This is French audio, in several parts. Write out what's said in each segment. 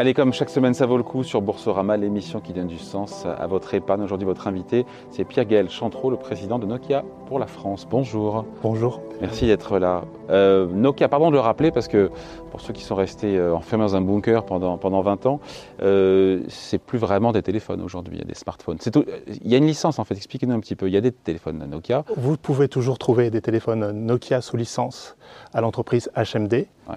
Allez, comme chaque semaine, ça vaut le coup sur Boursorama, l'émission qui donne du sens à votre épargne. Aujourd'hui, votre invité, c'est Pierre-Gaël Chantreau, le président de Nokia pour la France. Bonjour. Bonjour. Merci d'être là. Euh, Nokia, pardon de le rappeler, parce que pour ceux qui sont restés euh, enfermés dans un bunker pendant, pendant 20 ans, euh, c'est plus vraiment des téléphones aujourd'hui, il y a des smartphones. Tout, il y a une licence en fait, expliquez-nous un petit peu. Il y a des téléphones Nokia. Vous pouvez toujours trouver des téléphones Nokia sous licence à l'entreprise HMD. Ouais.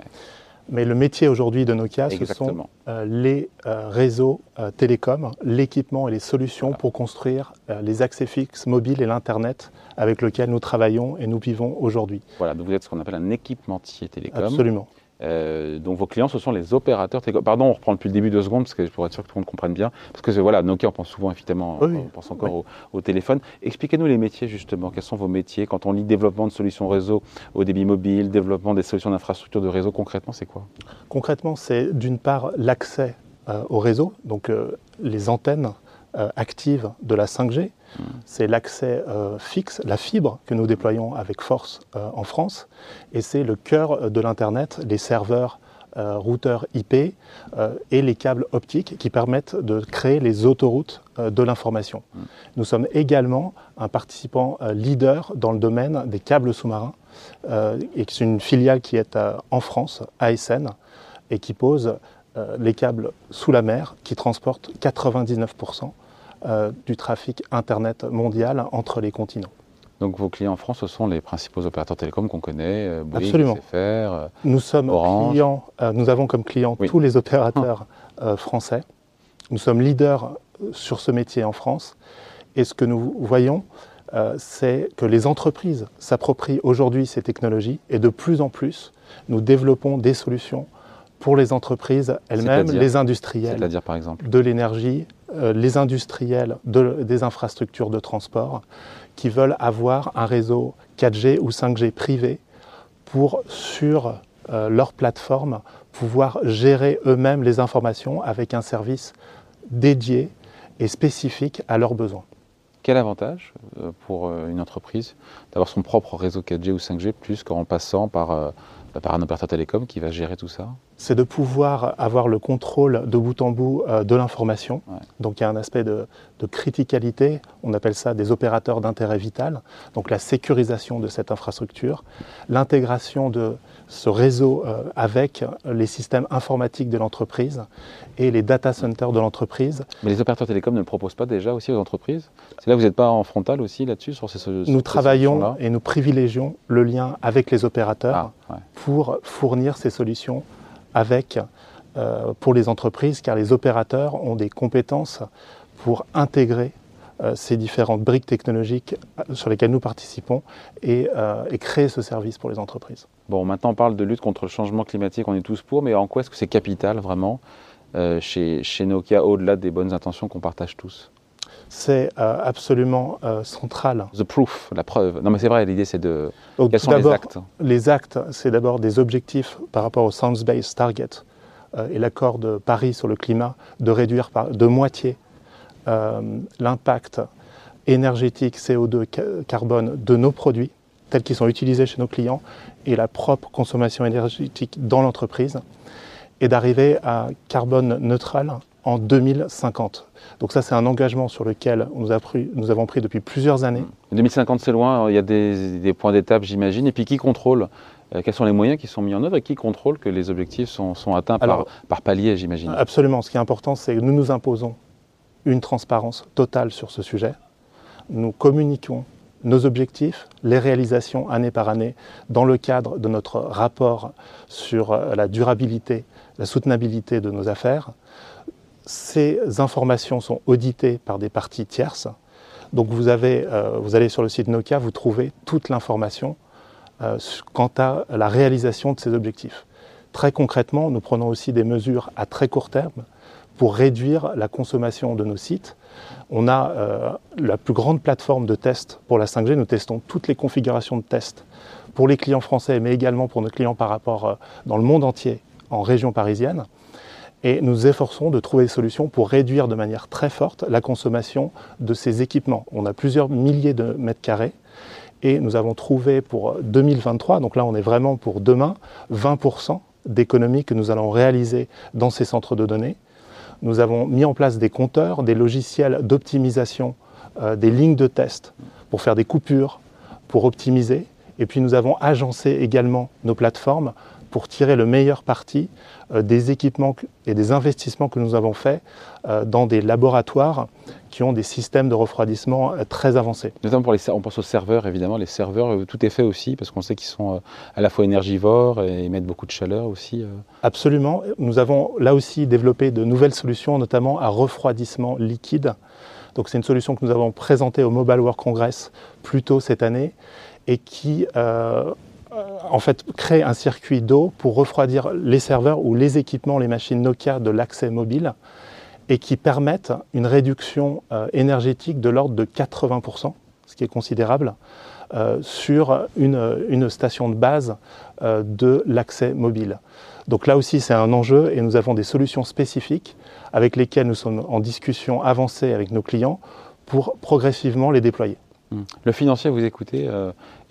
Mais le métier aujourd'hui de Nokia, ce sont euh, les euh, réseaux euh, télécoms, l'équipement et les solutions pour construire les accès fixes mobiles et l'Internet avec lequel nous travaillons et nous vivons aujourd'hui. Voilà, donc vous êtes ce qu'on appelle un équipementier télécom. Absolument. Euh, donc vos clients, ce sont les opérateurs Pardon, on reprend depuis le début deux secondes, parce que pour être sûr que tout le monde comprenne bien. Parce que voilà, Nokia, on pense souvent, évidemment, on pense encore au, téléphone. Expliquez-nous les métiers, justement. Quels sont vos métiers? Quand on lit développement de solutions réseau au débit mobile, développement des solutions d'infrastructure de réseau, concrètement, c'est quoi? Concrètement, c'est d'une part l'accès euh, au réseau, donc euh, les antennes actives de la 5G, c'est l'accès euh, fixe, la fibre que nous déployons avec force euh, en France. Et c'est le cœur de l'Internet, les serveurs euh, routeurs IP et les câbles optiques qui permettent de créer les autoroutes de l'information. Mm. Nous sommes également un participant leader dans le domaine des câbles sous-marins et c'est une filiale qui est en France, ASN, et qui pose les câbles sous la mer qui transportent 99% euh, du trafic Internet mondial entre les continents. Donc vos clients en France, ce sont les principaux opérateurs télécoms qu'on connaît, euh, Bouygues, Absolument. Euh, nous sommes clients, nous avons comme clients tous les opérateurs français. Nous sommes leaders sur ce métier en France. Et ce que nous voyons, c'est que les entreprises s'approprient aujourd'hui ces technologies et de plus en plus, nous développons des solutions pour les entreprises elles-mêmes, les industriels, dire par exemple de l'énergie, euh, les industriels des infrastructures de transport qui veulent avoir un réseau 4G ou 5G privé pour, sur euh, leur plateforme, pouvoir gérer eux-mêmes les informations avec un service dédié et spécifique à leurs besoins. Quel avantage euh, pour une entreprise d'avoir son propre réseau 4G ou 5G plus qu'en passant par par un opérateur télécom qui va gérer tout ça? C'est de pouvoir avoir le contrôle de bout en bout euh, de l'information. Donc il y a un aspect de, de, criticalité, on appelle ça des opérateurs d'intérêt vital. Donc la sécurisation de cette infrastructure, l'intégration de ce réseau euh, avec les systèmes informatiques de l'entreprise et les data centers de l'entreprise. Mais les opérateurs télécoms ne le proposent pas déjà aussi aux entreprises? C'est là que vous n'êtes pas en frontal aussi là-dessus sur ces Nous travaillons et nous privilégions le lien avec les opérateurs ah, pour fournir ces solutions avec, euh, pour les entreprises, car les opérateurs ont des compétences pour intégrer euh, ces différentes briques technologiques euh, sur lesquelles nous participons et, créer ce service pour les entreprises. Bon, maintenant on parle de lutte contre le changement climatique, on est tous pour, mais en quoi est-ce que c'est capital vraiment chez Nokia au-delà des bonnes intentions qu'on partage tous? C'est euh, absolument euh, central. The proof, la preuve. Non mais c'est vrai, l'idée c'est de... Quels sont les actes Les actes, c'est d'abord des objectifs par rapport au Science-Based Target euh, et l'accord de Paris sur le climat de réduire par, de moitié l'impact énergétique CO2 carbone de nos produits tels qu'ils sont utilisés chez nos clients et la propre consommation énergétique dans l'entreprise et d'arriver à carbone neutral en 2050. Donc ça, c'est un engagement sur lequel nous, avons pris depuis plusieurs années. 2050, c'est loin, il y a des, points d'étape, j'imagine. Et puis qui contrôle euh, Quels sont les moyens qui sont mis en œuvre et qui contrôle que les objectifs sont, atteints par, par palier, j'imagine? Absolument. Ce qui est important, c'est que nous nous imposons une transparence totale sur ce sujet. Nous communiquons nos objectifs, les réalisations année par année dans le cadre de notre rapport sur euh, la durabilité, la soutenabilité de nos affaires. Ces informations sont auditées par des parties tierces. Donc vous, euh, allez sur le site Nokia, vous trouvez toute l'information euh, quant à la réalisation de ces objectifs. Très concrètement, nous prenons aussi des mesures à très court terme pour réduire la consommation de nos sites. On a euh, la plus grande plateforme de test pour la 5G. Nous testons toutes les configurations de test pour les clients français, mais également pour nos clients par rapport dans le monde entier, en région parisienne et nous efforçons de trouver des solutions pour réduire de manière très forte la consommation de ces équipements. On a plusieurs milliers de mètres carrés et nous avons trouvé pour 2023, donc là on est vraiment pour demain, 20% d'économie que nous allons réaliser dans ces centres de données. Nous avons mis en place des compteurs, des logiciels d'optimisation, euh, des lignes de test pour faire des coupures, pour optimiser. Et puis nous avons agencé également nos plateformes pour tirer le meilleur parti euh, des équipements et des investissements que nous avons faits euh, dans des laboratoires qui ont des systèmes de refroidissement euh, très avancés. Notamment pour les on pense aux serveurs évidemment, les serveurs tout est fait aussi parce qu'on sait qu'ils sont à la fois énergivores et émettent beaucoup de chaleur aussi. Absolument, nous avons là aussi développé de nouvelles solutions notamment à refroidissement liquide. Donc c'est une solution que nous avons présentée au Mobile World Congress plus tôt cette année et qui en fait, créer un circuit d'eau pour refroidir les serveurs ou les équipements, les machines Nokia de l'accès mobile et qui permettent une réduction euh, énergétique de l'ordre de 80%, ce qui est considérable, euh, sur une, station de base euh, de l'accès mobile. Donc là aussi, c'est un enjeu et nous avons des solutions spécifiques avec lesquelles nous sommes en discussion avancée avec nos clients pour progressivement les déployer. Le financier, vous écoutez,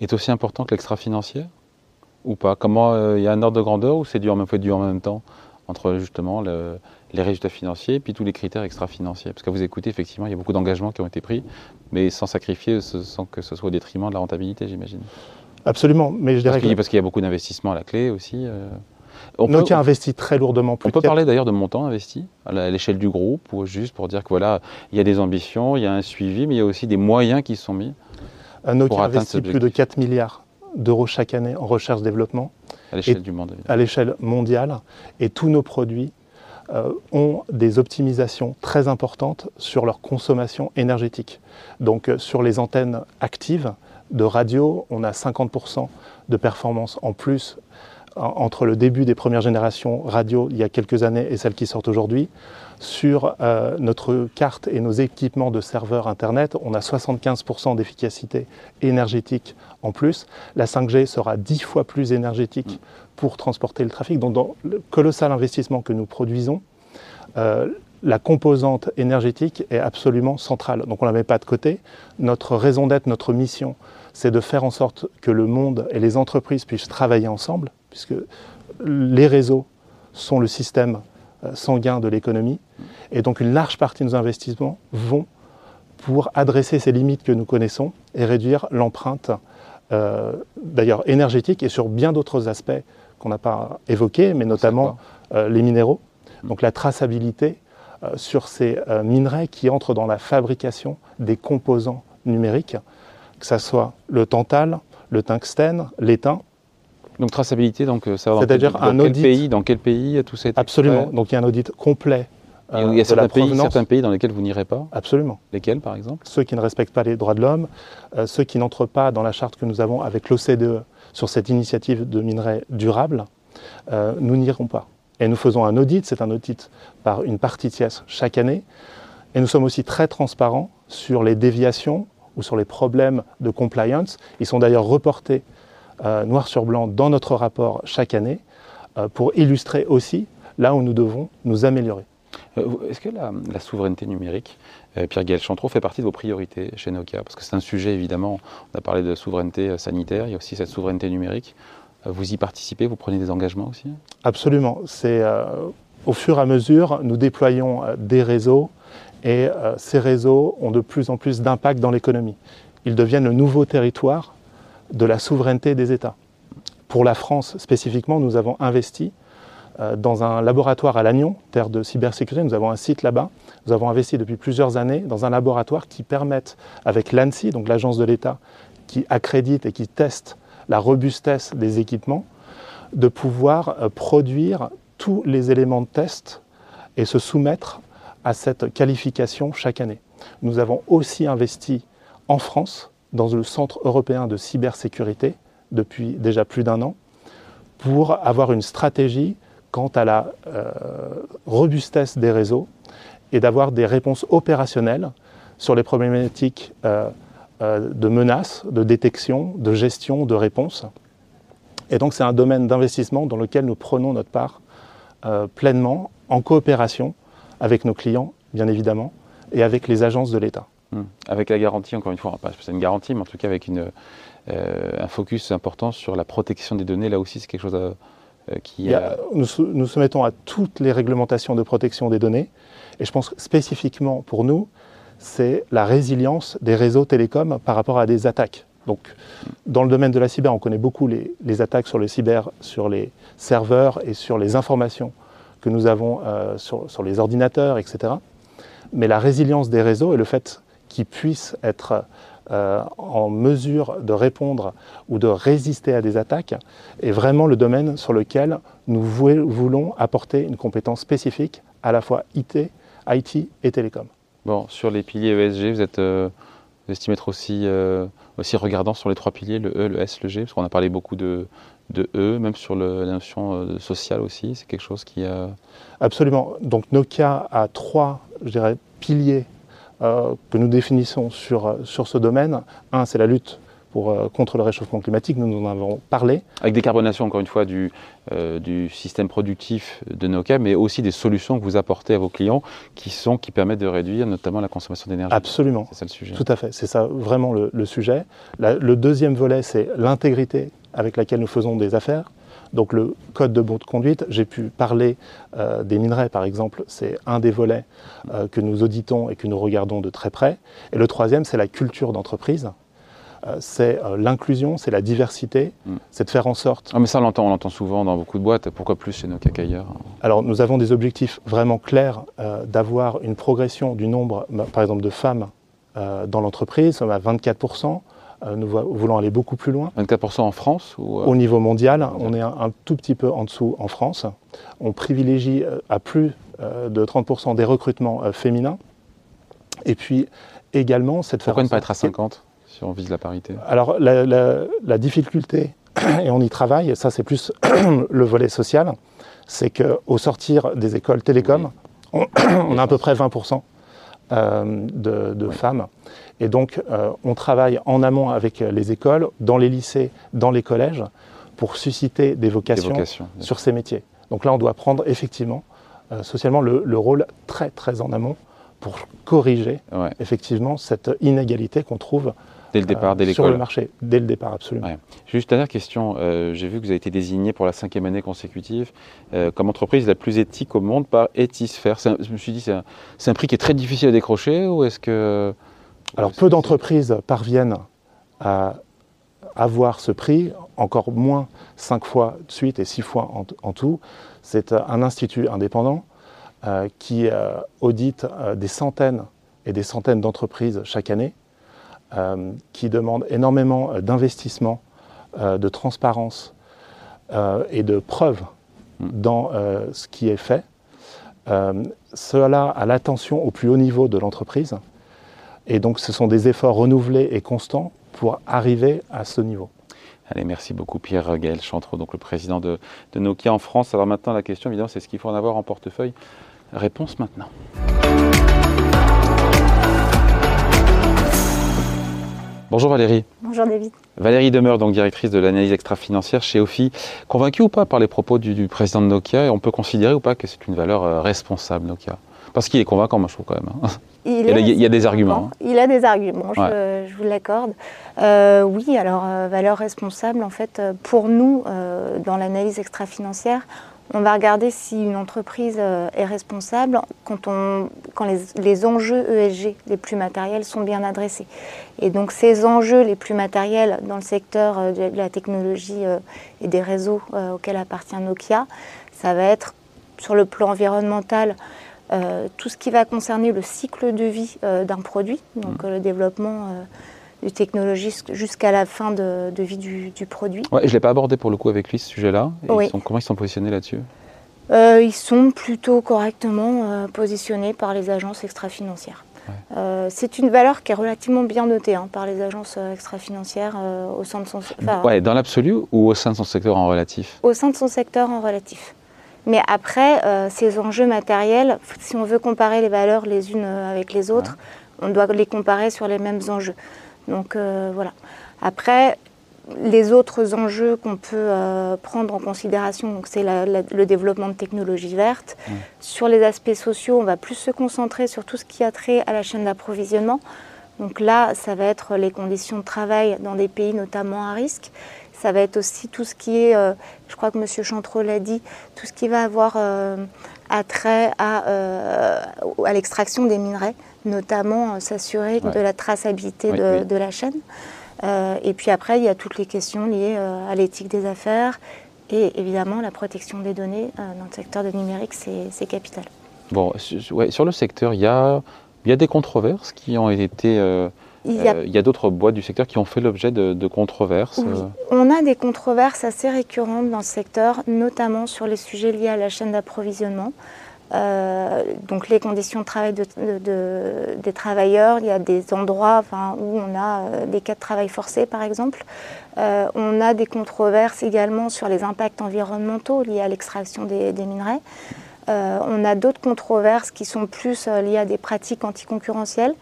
est aussi important que l'extra-financier ou pas? Comment il euh, y a un ordre de grandeur ou c'est du en même, en même temps entre justement les résultats financiers et puis tous les critères extra-financiers? Parce que vous écoutez, effectivement, il y a beaucoup d'engagements qui ont été pris, mais sans sacrifier, sans que ce soit au détriment de la rentabilité, j'imagine. Absolument, mais je dirais parce qu'il y a beaucoup d'investissements à la clé aussi. Euh... On Nokia investit très lourdement. on peut parler d'ailleurs de montant investi à l'échelle du groupe, ou juste pour dire que voilà, il y a des ambitions, il y a un suivi, mais il y a aussi des moyens qui sont mis. Nokia investit plus de 4 milliards d'euros chaque année en recherche-développement. À l'échelle du monde, À l'échelle mondiale. Et tous nos produits euh, ont des optimisations très importantes sur leur consommation énergétique. Donc euh, sur les antennes actives de radio, on a 50% de performance en plus entre le début des premières générations radio il y a quelques années et celles qui sortent aujourd'hui. Sur euh, notre carte et nos équipements de serveurs Internet, on a 75% d'efficacité énergétique en plus. La 5G sera 10 fois plus énergétique pour transporter le trafic. Donc dans le colossal investissement que nous produisons, euh, la composante énergétique est absolument centrale. Donc on ne la met pas de côté. Notre raison d'être, notre mission, c'est de faire en sorte que le monde et les entreprises puissent travailler ensemble, puisque les réseaux sont le système euh, sanguin de l'économie. Et donc une large partie de nos investissements vont pour adresser ces limites que nous connaissons et réduire l'empreinte, euh, d'ailleurs énergétique et sur bien d'autres aspects qu'on n'a pas évoqués, mais notamment euh, les minéraux. Donc la traçabilité sur ces minerais qui entrent dans la fabrication des composants numériques, que ce soit le tantal, le tungstène, l'étain, donc traçabilité, donc ça va C'est-à-dire un quel audit. Pays, dans quel pays tout ça Absolument. Donc il y a un audit complet. Euh, il y a certains pays, certains pays, dans lesquels vous n'irez pas Absolument. Lesquels, par exemple Ceux qui ne respectent pas les droits de l'homme, euh, ceux qui n'entrent pas dans la charte que nous avons avec l'OCDE sur cette initiative de minerais durables, euh, nous n'irons pas. Et nous faisons un audit, c'est un audit par une partie tierce chaque année. Et nous sommes aussi très transparents sur les déviations ou sur les problèmes de compliance. Ils sont d'ailleurs reportés euh, noir sur blanc dans notre rapport chaque année euh, pour illustrer aussi là où nous devons nous améliorer. Euh, est-ce que la, souveraineté numérique, Pierre-Gaël Chantreau, fait partie de vos priorités chez Nokia? Parce que c'est un sujet, évidemment, on a parlé de souveraineté sanitaire, il y a aussi cette souveraineté numérique. Vous y participez, vous prenez des engagements aussi Absolument. C'est au fur et à mesure, nous déployons des réseaux et ces réseaux ont de plus en plus d'impact dans l'économie. Ils deviennent le nouveau territoire de la souveraineté des États. Pour la France spécifiquement, nous avons investi euh, dans un laboratoire à Lannion, terre de cybersécurité. Nous avons un site là-bas. Nous avons investi depuis plusieurs années dans un laboratoire qui permette, avec l'ANSI, donc l'agence de l'État, qui accrédite et qui teste la robustesse des équipements, de pouvoir euh, produire tous les éléments de test et se soumettre à cette qualification chaque année. Nous avons aussi investi en France dans le Centre européen de cybersécurité depuis déjà plus d'un an pour avoir une stratégie quant à la euh, robustesse des réseaux et d'avoir des réponses opérationnelles sur les problématiques euh, de menaces, de détection, de gestion, de réponse. Et donc c'est un domaine d'investissement dans lequel nous prenons notre part pleinement en coopération avec nos clients, bien évidemment, et avec les agences de l'État. Hmm. Avec la garantie, encore une fois, pas c'est une garantie, mais en tout cas avec une, euh, un focus important sur la protection des données. Là aussi, c'est quelque chose qui nous, nous soumettons à toutes les réglementations de protection des données. Et je pense spécifiquement pour nous, c'est la résilience des réseaux télécoms par rapport à des attaques. Donc, dans le domaine de la cyber, on connaît beaucoup les, attaques sur le cyber, sur les serveurs et sur les informations que nous avons euh, sur, les ordinateurs, etc. Mais la résilience des réseaux et le fait qu'ils puissent être euh, en mesure de répondre ou de résister à des attaques est vraiment le domaine sur lequel nous voulons apporter une compétence spécifique à la fois IT, IT et télécom. Bon, sur les piliers ESG, vous êtes euh, estimez être aussi, euh, aussi regardant sur les trois piliers, le E, le S, le G, parce qu'on a parlé beaucoup de, de E, même sur la notion euh, sociale aussi, c'est quelque chose qui. Absolument. Donc Nokia a trois, je dirais, piliers que nous définissons sur, sur ce domaine. Un, c'est la lutte euh, contre le réchauffement climatique, nous en avons parlé. Avec décarbonation, encore une fois, du, euh, du système productif de Nokia, mais aussi des solutions que vous apportez à vos clients qui, sont, qui permettent de réduire notamment la consommation d'énergie. Absolument. C'est ça le sujet. Tout à fait, c'est ça vraiment le, sujet. le deuxième volet, c'est l'intégrité avec laquelle nous faisons des affaires. Donc le code de bonne conduite, j'ai pu parler euh, des minerais par exemple, c'est un des volets que nous auditons et que nous regardons de très près. Et le troisième, c'est la culture d'entreprise. Euh, c'est euh, l'inclusion, c'est la diversité, mm. c'est de faire en sorte. Ah, mais ça, on l'entend, on l'entend souvent dans beaucoup de boîtes. Pourquoi plus chez Nokia qu'ailleurs Alors, nous avons des objectifs vraiment clairs euh, d'avoir une progression du nombre, bah, par exemple, de femmes dans l'entreprise. Sommes à 24% nous voulons aller beaucoup plus loin. 24% en France Au niveau mondial, on est un, tout petit peu en dessous en France. On privilégie à plus de 30% des recrutements féminins. Et puis également, cette Pourquoi ne pas être à 50 si on vise la parité Alors la, difficulté, et on y travaille, ça c'est plus le volet social, c'est qu'au sortir des écoles télécom, on, a à peu près 20% euh, de, femmes. Et donc euh, on travaille en amont avec les écoles, dans les lycées, dans les collèges, pour susciter des vocations, sur ces métiers. Donc là on doit prendre effectivement euh, socialement le, rôle très très en amont pour corriger effectivement cette inégalité qu'on trouve Dès le départ, dès l'école Sur le marché, dès le départ, absolument. Juste dernière question. Euh, j'ai vu que vous avez été désigné pour la cinquième année consécutive euh, comme entreprise la plus éthique au monde par Ethisphere. je me suis dit, c'est un, prix qui est très difficile à décrocher ou est-ce que. Alors, peu d'entreprises parviennent à avoir ce prix, encore moins cinq fois de suite et six fois en, tout. C'est un institut indépendant euh, qui audite des centaines et des centaines d'entreprises chaque année euh, qui demande énormément euh, d'investissement, euh, de transparence et de preuves hmm. dans ce qui est fait. cela a l'attention au plus haut niveau de l'entreprise. Et donc ce sont des efforts renouvelés et constants pour arriver à ce niveau. Allez, merci beaucoup Pierre Gaël Chantreau, donc le président de, de, Nokia en France. Alors maintenant la question évidemment c'est ce qu'il faut en avoir en portefeuille. Réponse maintenant. Bonjour Valérie. Bonjour David. Valérie demeure donc directrice de l'analyse extra-financière chez OFI. Convaincue ou pas par les propos du, président de Nokia et on peut considérer ou pas que c'est une valeur euh, responsable Nokia? Parce qu'il est convaincant, moi je trouve quand même. Hein. Il, y a, des arguments. Hein. Il a des arguments, je, vous l'accorde. Euh, oui, alors euh, valeur responsable, en fait, pour nous, dans l'analyse extra-financière, on va regarder si une entreprise euh, est responsable quand, on, quand les, enjeux ESG les plus matériels sont bien adressés. Et donc ces enjeux les plus matériels dans le secteur euh, de la technologie euh, et des réseaux auxquels appartient Nokia, ça va être sur le plan environnemental tout ce qui va concerner le cycle de vie d'un produit, donc mmh. le développement du technologiste jusqu'à la fin de, vie du, produit. Ouais, je ne l'ai pas abordé pour le coup avec lui ce sujet-là. comment ils sont positionnés là-dessus? Euh, Ils sont plutôt correctement euh, positionnés par les agences extra-financières. Euh, c'est une valeur qui est relativement bien notée hein, par les agences extra-financières au sein de son secteur. Ouais, dans l'absolu ou au sein de son secteur en relatif? Au sein de son secteur en relatif. Mais après, ces enjeux matériels, si on veut comparer les valeurs les unes avec les autres, on doit les comparer sur les mêmes enjeux. Donc euh, voilà. Après, les autres enjeux qu'on peut euh, prendre en considération, c'est le développement de technologies vertes. Mmh. Sur les aspects sociaux, on va plus se concentrer sur tout ce qui a trait à la chaîne d'approvisionnement. Donc là, ça va être les conditions de travail dans des pays notamment à risque. Ça va être aussi tout ce qui est, je crois que M. Chantreau l'a dit, tout ce qui va avoir attrait à, à l'extraction des minerais, notamment s'assurer de la traçabilité de, la chaîne. et puis après, il y a toutes les questions liées à l'éthique des affaires et évidemment la protection des données dans le secteur du numérique, c'est capital. Bon, sur le secteur, il y a, y a des controverses qui ont été il y a, euh, d'autres boîtes du secteur qui ont fait l'objet de, controverses. Euh. On a des controverses assez récurrentes dans le secteur, notamment sur les sujets liés à la chaîne d'approvisionnement. Euh, donc les conditions de travail des travailleurs, il y a des endroits où on a des cas de travail forcés par exemple. on a des controverses également sur les impacts environnementaux liés à l'extraction des, minerais. on a d'autres controverses qui sont plus liées à des pratiques anticoncurrentielles.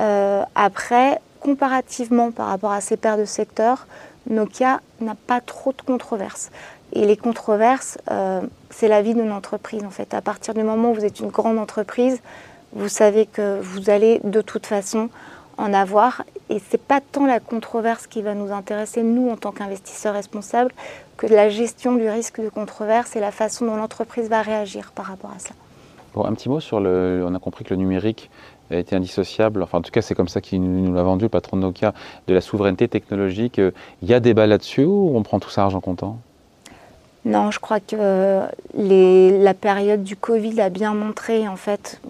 Euh, après, comparativement par rapport à ces paires de secteurs, Nokia n'a pas trop de controverses. Et les controverses, euh, c'est la vie d'une entreprise en fait. À partir du moment où vous êtes une grande entreprise, vous savez que vous allez de toute façon en avoir. Et ce n'est pas tant la controverse qui va nous intéresser, nous, en tant qu'investisseurs responsables, que la gestion du risque de controverse et la façon dont l'entreprise va réagir par rapport à ça. Bon, un petit mot sur le. On a compris que le numérique été indissociable, enfin en tout cas c'est comme ça qu'il nous l'a vendu, le patron de Nokia, de la souveraineté technologique. Il y a débat là-dessus ou on prend tout ça argent comptant? Non, je crois que les, la période du Covid a bien montré en fait,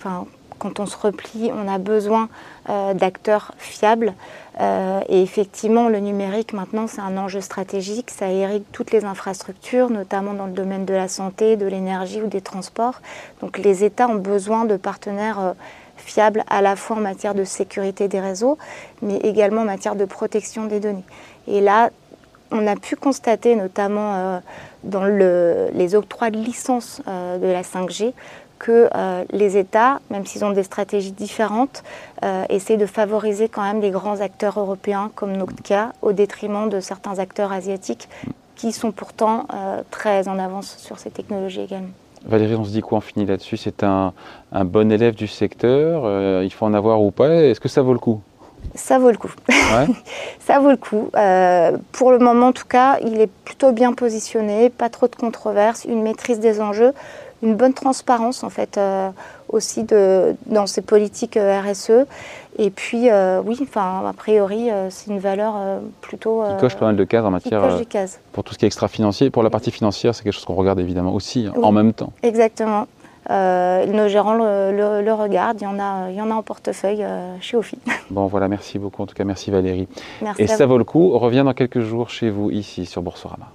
quand on se replie, on a besoin euh, d'acteurs fiables. Euh, et effectivement, le numérique, maintenant, c'est un enjeu stratégique. Ça hérite toutes les infrastructures, notamment dans le domaine de la santé, de l'énergie ou des transports. Donc les États ont besoin de partenaires euh, fiable à la fois en matière de sécurité des réseaux, mais également en matière de protection des données. Et là, on a pu constater, notamment euh, dans les octrois de licence euh, de la 5G, que euh, les États, même s'ils ont des stratégies différentes, essaient de favoriser quand même les grands acteurs européens comme Nokia au détriment de certains acteurs asiatiques qui sont pourtant très en avance sur ces technologies également. Valérie, on se dit quoi On finit là-dessus? C'est un, bon élève du secteur. Euh, il faut en avoir ou pas? Est-ce que ça vaut le coup? Ça vaut le coup. ça vaut le coup. Euh, pour le moment, en tout cas, il est plutôt bien positionné, pas trop de controverses, une maîtrise des enjeux, une bonne transparence en fait euh, aussi de, dans ses politiques RSE. Et puis, euh, oui, enfin, a priori, euh, c'est une valeur euh, plutôt. qui coche pas mal de cases en matière. Pour tout ce qui est extra-financier. Pour la partie financière, c'est quelque chose qu'on regarde évidemment aussi en même temps. Exactement. Nos gérants le, regardent, il y en a, il y en a en portefeuille chez OFI. Bon voilà, merci beaucoup en tout cas, merci Valérie. Merci Et ça vaut le coup, on revient dans quelques jours chez vous ici sur Boursorama.